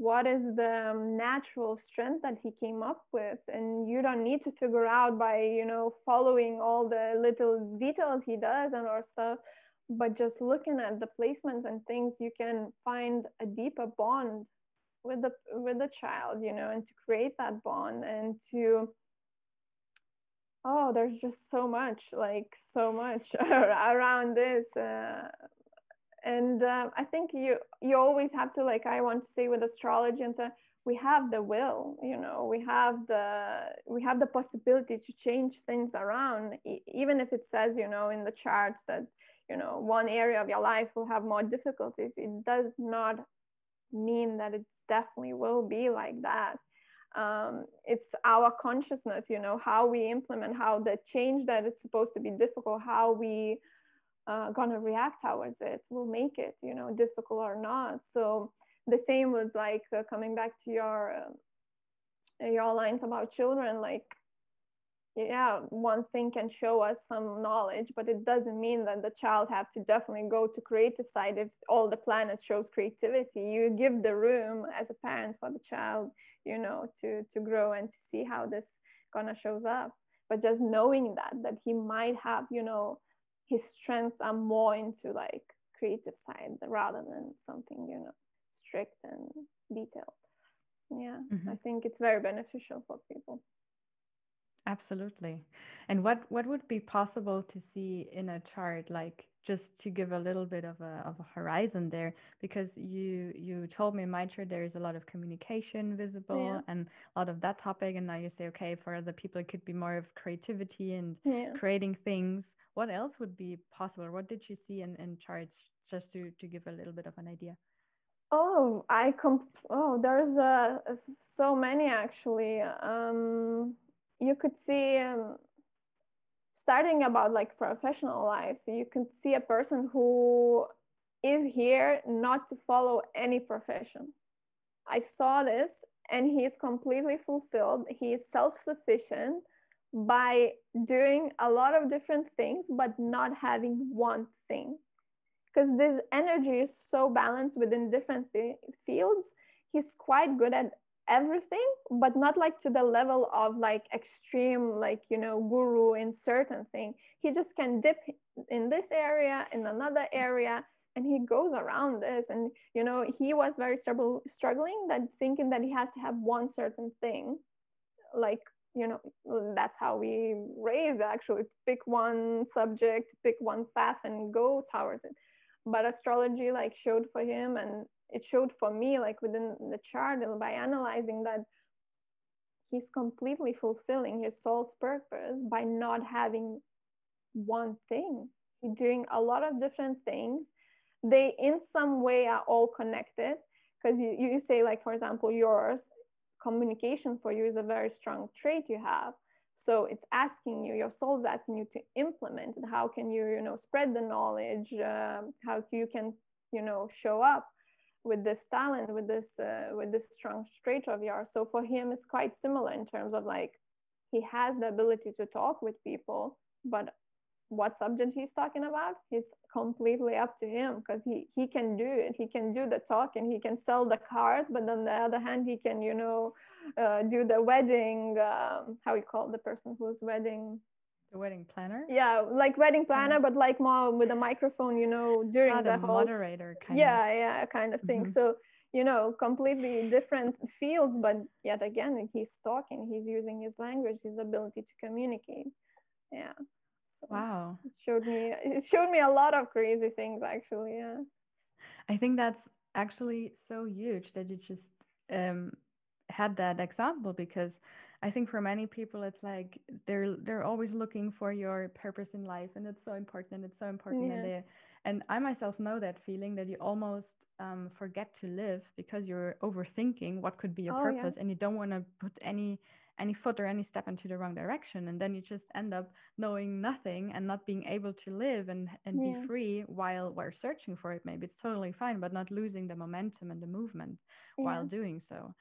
what is the um, natural strength that he came up with. And you don't need to figure out by you know following all the little details he does and or stuff but just looking at the placements and things you can find a deeper bond with the with the child you know and to create that bond and to oh there's just so much like so much around this uh, and uh, i think you you always have to like i want to say with astrology and so we have the will you know we have the we have the possibility to change things around e- even if it says you know in the chart that you know one area of your life will have more difficulties it does not mean that it's definitely will be like that um, it's our consciousness you know how we implement how the change that it's supposed to be difficult how we uh, gonna react towards it will make it you know difficult or not. So the same with like uh, coming back to your uh, your lines about children like yeah one thing can show us some knowledge but it doesn't mean that the child have to definitely go to creative side if all the planets shows creativity. You give the room as a parent for the child you know to to grow and to see how this gonna shows up. But just knowing that that he might have you know his strengths are more into like creative side rather than something you know strict and detailed. Yeah mm-hmm. i think it's very beneficial for people Absolutely. And what what would be possible to see in a chart like just to give a little bit of a of a horizon there because you you told me in my chart there is a lot of communication visible yeah. and a lot of that topic and now you say okay for other people it could be more of creativity and yeah. creating things. What else would be possible? What did you see in, in charts just to to give a little bit of an idea? Oh, I comp. Oh, there's uh, so many actually. Um, you could see um, starting about like professional life so you can see a person who is here not to follow any profession. I saw this and he is completely fulfilled. He is self-sufficient by doing a lot of different things but not having one thing. Because this energy is so balanced within different th- fields he's quite good at everything but not like to the level of like extreme like you know guru in certain thing. He just can dip in this area in another area and he goes around this. And you know he was very struggle, struggling that thinking that he has to have one certain thing. Like you know that's how we raised actually. Pick one subject pick one path and go towards it. But astrology like showed for him and it showed for me like within the chart by analyzing that he's completely fulfilling his soul's purpose by not having one thing. He's doing a lot of different things. They in some way are all connected because you, you say like for example yours communication for you is a very strong trait you have. So it's asking you your soul's asking you to implement it. How can you you know spread the knowledge? Uh, how you can you know show up with this talent with this uh, with this strong trait of yours. So for him it's quite similar in terms of like he has the ability to talk with people but what subject he's talking about is completely up to him because he he can do it. He can do the talk and he can sell the cards but on the other hand he can you know uh, do the wedding um, how you call the person who's wedding the wedding planner? Yeah, like wedding planner, but like more with a microphone, you know, during Not the whole moderator kind yeah, of. yeah, kind of thing. Mm-hmm. So you know completely different fields but yet again he's talking he's using his language his ability to communicate yeah so wow it showed me it showed me a lot of crazy things actually yeah i think that's actually so huge that you just um had that example because I think for many people it's like they're they're always looking for your purpose in life and it's so important and it's so important yeah. and they and I myself know that feeling that you almost um, forget to live because you're overthinking what could be your oh, purpose yes. and you don't want to put any any foot or any step into the wrong direction and then you just end up knowing nothing and not being able to live and and yeah. be free while we're searching for it maybe it's totally fine but not losing the momentum and the movement yeah. while doing so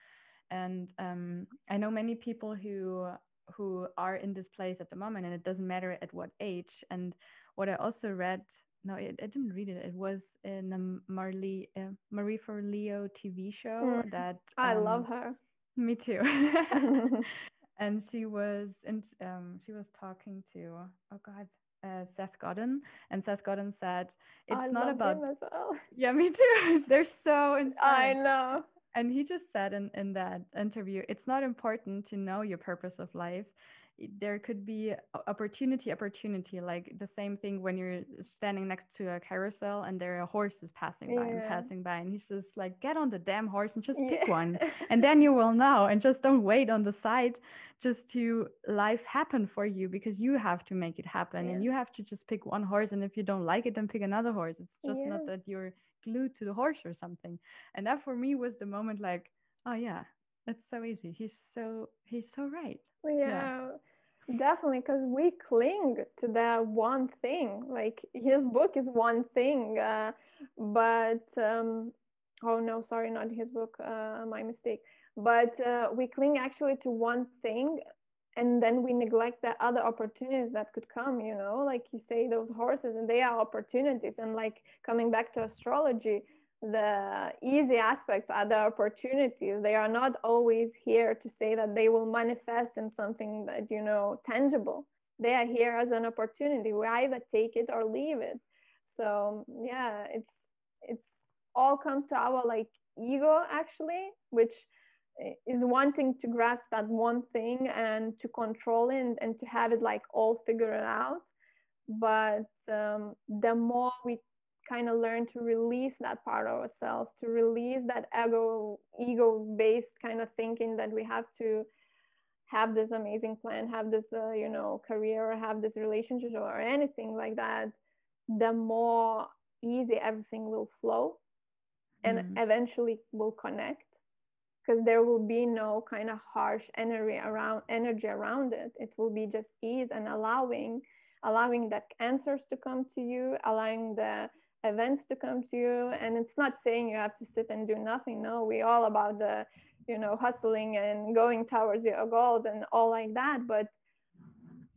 and um, i know many people who who are in this place at the moment and it doesn't matter at what age and what i also read no it, i didn't read it it was in a marley uh, marie forleo tv show mm. that um, i love her me too. and she was and um, she was talking to oh god uh, Seth Godin, and Seth Godin said it's I not about well. yeah me too. They're so inspiring. I know. And he just said in in that interview, it's not important to know your purpose of life there could be opportunity opportunity like the same thing when you're standing next to a carousel and there are horses passing by yeah. and passing by and he's just like get on the damn horse and just pick yeah. one and then you will know and just don't wait on the side just to life happen for you because you have to make it happen yeah. and you have to just pick one horse and if you don't like it then pick another horse it's just not that you're glued to the horse or something. And that for me was the moment like oh yeah that's so easy. He's so he's so right. Yeah, yeah. definitely because we cling to that one thing like his book is one thing uh, but um, oh no sorry not his book uh, my mistake. But uh, we cling actually to one thing and then we neglect the other opportunities that could come you know? Like you say those horses and they are opportunities and like coming back to astrology the easy aspects are the opportunities. They are not always here to say that they will manifest in something that you know tangible. They are here as an opportunity. We either take it or leave it. So yeah it's it's all comes to our like ego actually which is wanting to grasp that one thing and to control it and, and to have it like all figured out but um, the more we kind of learn to release that part of ourselves to release that ego ego based kind of thinking that we have to have this amazing plan have this uh, you know career or have this relationship or anything like that the more easy everything will flow and mm. eventually will connect because there will be no kind of harsh energy around energy around it. It will be just ease and allowing allowing the answers to come to you allowing the events to come to you. And it's not saying you have to sit and do nothing no. We all about the you know hustling and going towards your goals and all like that. But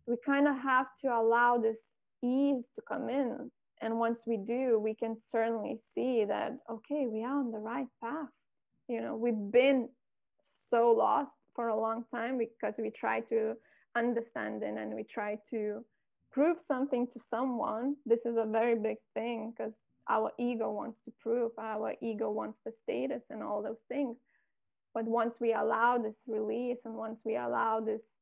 we kind of have to allow this ease to come in. And once we do we can certainly see that okay we are on the right path you know we've been so lost for a long time because we try to understand it and we try to prove something to someone. This is a very big thing because our ego wants to prove our ego wants the status and all those things. But once we allow this release and once we allow this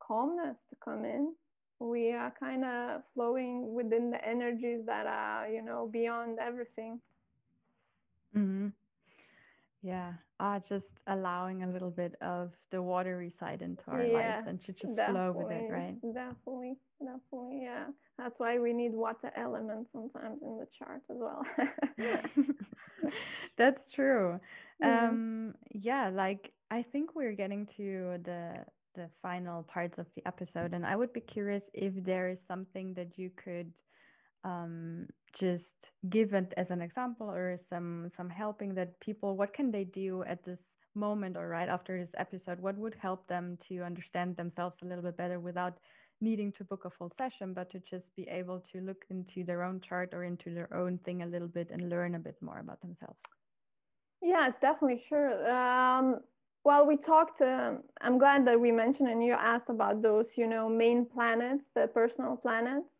calmness to come in we are kind of flowing within the energies that are you know beyond everything. Mm-hmm. Yeah, uh, just allowing a little bit of the watery side into our yes, lives and to just flow with it, right? Definitely, definitely, yeah. That's why we need water elements sometimes in the chart as well. That's true. Yeah. Um, yeah, like I think we're getting to the the final parts of the episode, and I would be curious if there is something that you could um, just give it as an example or some some helping that people what can they do at this moment or right after this episode? What would help them to understand themselves a little bit better without needing to book a full session but to just be able to look into their own chart or into their own thing a little bit and learn a bit more about themselves? Yes definitely sure um, well we talked um, i'm glad that we mentioned and you asked about those you know main planets the personal planets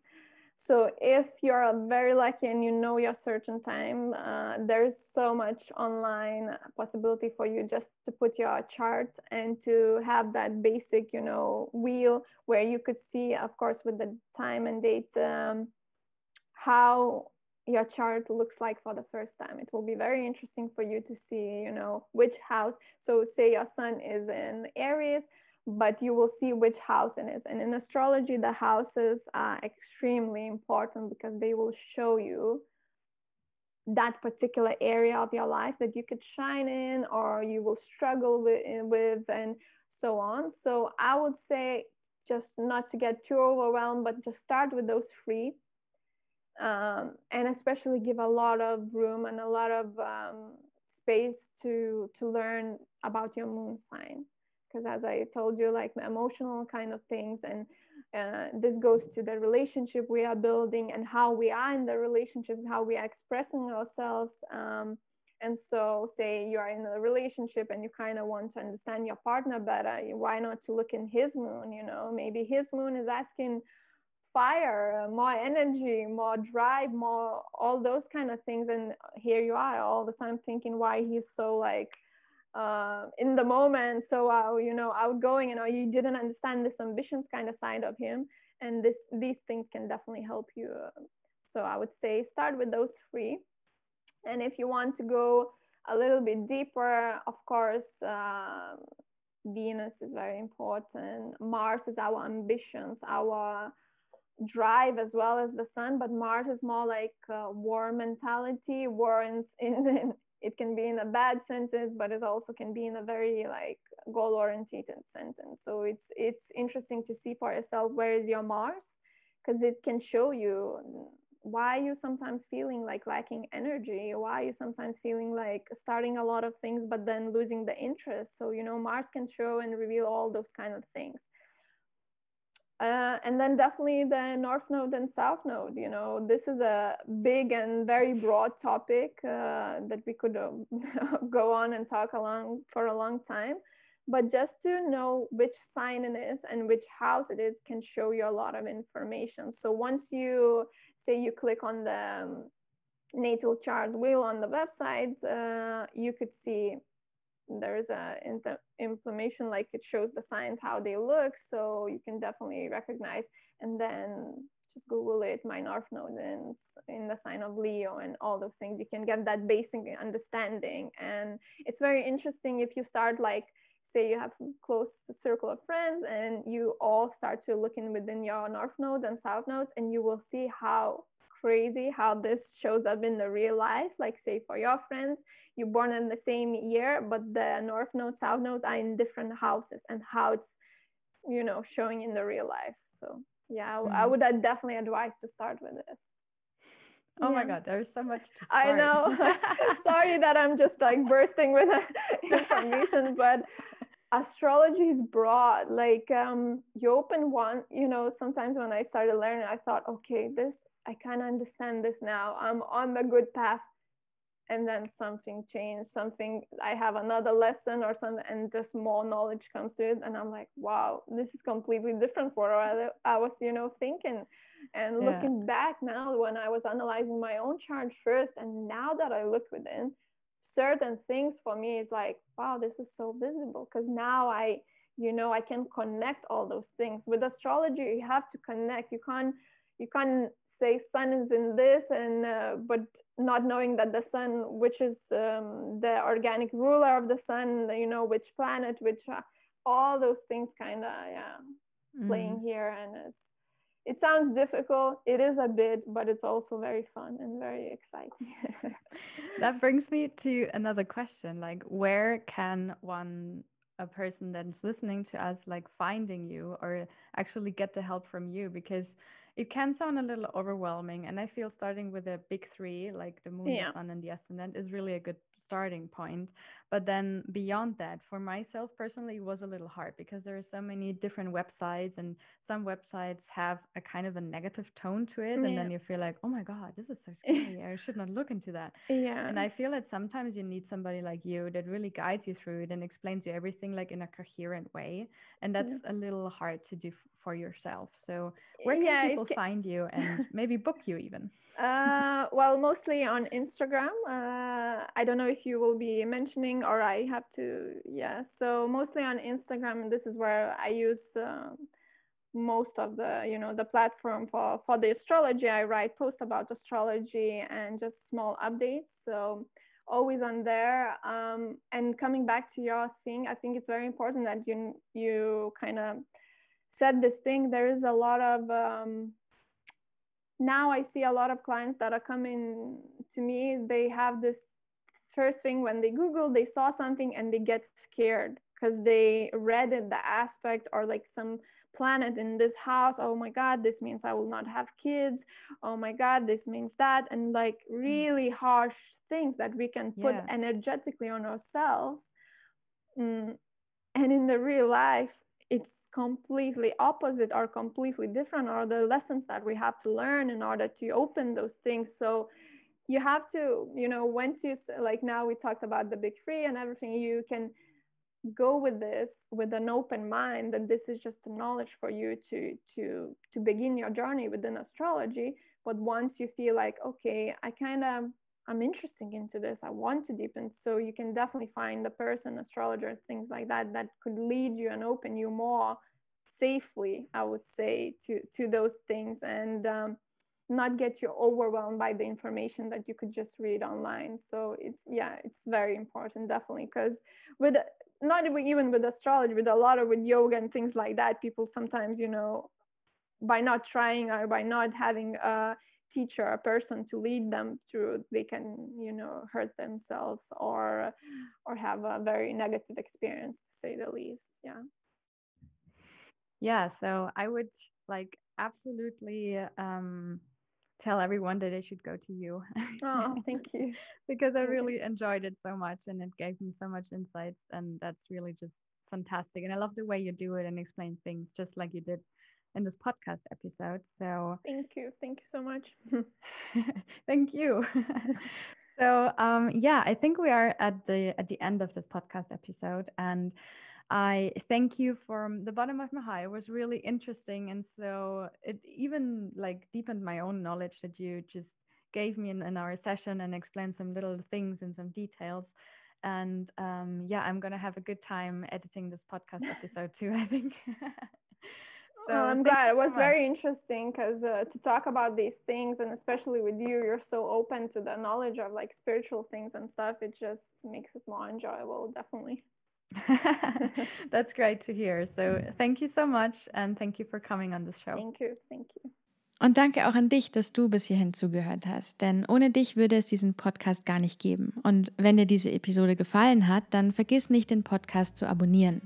So if you're very lucky and you know your certain time, uh, there's so much online possibility for you just to put your chart and to have that basic, you know, wheel where you could see, of course, with the time and date, um, how your chart looks like for the first time. It will be very interesting for you to see, you know, which house. So say your sun is in Aries, but you will see which house it is. And in astrology, the houses are extremely important because they will show you that particular area of your life that you could shine in or you will struggle with, with and so on. So I would say just not to get too overwhelmed, but just start with those three. Um, and especially give a lot of room and a lot of um, space to to learn about your moon sign because as i told you like emotional kind of things and uh, this goes to the relationship we are building and how we are in the relationship how we are expressing ourselves um, and so say you are in a relationship and you kind of want to understand your partner better why not to look in his moon you know? Maybe his moon is asking fire more energy more drive more all those kind of things and here you are all the time thinking why he's so like uh, in the moment. So uh, you know outgoing and you didn't understand this ambitions kind of side of him. And this these things can definitely help you. So i would say start with those three. And if you want to go a little bit deeper of course uh, venus is very important. Mars is our ambitions our drive as well as the sun. But mars is more like war mentality war in, in, it can be in a bad sentence but it also can be in a very like goal oriented sentence. So it's it's interesting to see for yourself where is your mars? Because it can show you why you sometimes feeling like lacking energy why you sometimes feeling like starting a lot of things but then losing the interest. So you know mars can show and reveal all those kind of things uh, and then definitely the North Node and South Node. You know, this is a big and very broad topic uh, that we could uh, go on and talk along for a long time. But just to know which sign it is and which house it is can show you a lot of information. So once you say you click on the um, natal chart wheel on the website, uh, you could see there's a inflammation like it shows the signs how they look so you can definitely recognize. And then just google it my north node in, in the sign of leo and all those things. You can get that basic understanding. And it's very interesting if you start like say you have close circle of friends and you all start to look in within your north nodes and south nodes and you will see how crazy how this shows up in the real life. Like say for your friends you're born in the same year but the north node south nodes are in different houses and how it's you know showing in the real life. So yeah mm. i would definitely advise to start with this Oh yeah. my god, there's so much to start. I know. Sorry that I'm just like bursting with information, but astrology is broad like um you open one you know sometimes when i started learning i thought okay this i kind of understand this now i'm on the good path and then something changed something i have another lesson or something and just more knowledge comes to it and i'm like wow this is completely different for what i was you know thinking and yeah. looking back now when i was analyzing my own chart first and now that i look within certain things for me is like wow this is so visible because now i you know i can connect all those things with astrology you have to connect you can't you can't say sun is in this and uh, but not knowing that the sun which is um, the organic ruler of the sun you know which planet which uh, all those things kind of yeah mm-hmm. playing here and it's it sounds difficult. It is a bit but it's also very fun and very exciting. That brings me to another question like where can one a person that's listening to us like finding you or actually get the help from you? Because it can sound a little overwhelming and i feel starting with a big three like the moon yeah. the sun and the ascendant is really a good starting point but then beyond that for myself personally it was a little hard because there are so many different websites and some websites have a kind of a negative tone to it yeah. and then you feel like oh my god this is so scary i should not look into that yeah and i feel that sometimes you need somebody like you that really guides you through it and explains you everything like in a coherent way and that's yeah. a little hard to do for yourself. So where can yeah, people can... find you and maybe book you even? uh, well, mostly on Instagram. Uh, I don't know if you will be mentioning or I have to. Yeah, so mostly on Instagram. This is where I use. Uh, most of the you know the platform for for the astrology i write posts about astrology and just small updates so always on there um, and coming back to your thing i think it's very important that you you kind of said this thing there is a lot of um, now i see a lot of clients that are coming to me they have this first thing when they google they saw something and they get scared because they read it the aspect or like some planet in this house oh my god this means i will not have kids oh my god this means that and like mm. really harsh things that we can put yeah. energetically on ourselves mm. and in the real life it's completely opposite or completely different or the lessons that we have to learn in order to open those things so you have to you know once you like now we talked about the big three and everything you can go with this with an open mind that this is just a knowledge for you to to to begin your journey within astrology. But once you feel like okay i kind of i'm interested into this i want to deepen so you can definitely find a person astrologer things like that that could lead you and open you more safely i would say to to those things. And um, not get you overwhelmed by the information that you could just read online. So it's yeah it's very important definitely because with not even with astrology with a lot of with yoga and things like that people sometimes you know by not trying or by not having a teacher a person to lead them through they can you know hurt themselves or or have a very negative experience to say the least yeah. Yeah so i would like absolutely um tell everyone that they should go to you. Oh, thank you. because I really enjoyed it so much and it gave me so much insights and that's really just fantastic. And I love the way you do it and explain things just like you did in this podcast episode. So thank you. Thank you so much. thank you. so um yeah, I think we are at the at the end of this podcast episode and I thank you from the bottom of my heart. It was really interesting. And so it even like deepened my own knowledge that you just gave me in, in our session and explained some little things and some details. And um, yeah, I'm going to have a good time editing this podcast episode too, I think. so oh, I'm glad. It was so very interesting because uh, to talk about these things, and especially with you, you're so open to the knowledge of like spiritual things and stuff. It just makes it more enjoyable, definitely. That's great to hear. So thank you so much and thank you for coming on this show. Thank you. Thank you. Und danke auch an dich, dass du bis hierhin zugehört hast. Denn ohne dich würde es diesen Podcast gar nicht geben. Und wenn dir diese Episode gefallen hat, dann vergiss nicht, den Podcast zu abonnieren.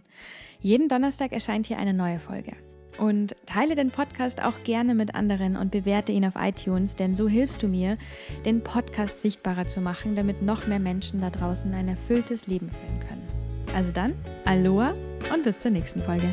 Jeden Donnerstag erscheint hier eine neue Folge. Und teile den Podcast auch gerne mit anderen und bewerte ihn auf iTunes, denn so hilfst du mir, den Podcast sichtbarer zu machen, damit noch mehr Menschen da draußen ein erfülltes Leben führen können. Also dann, Aloha und bis zur nächsten Folge.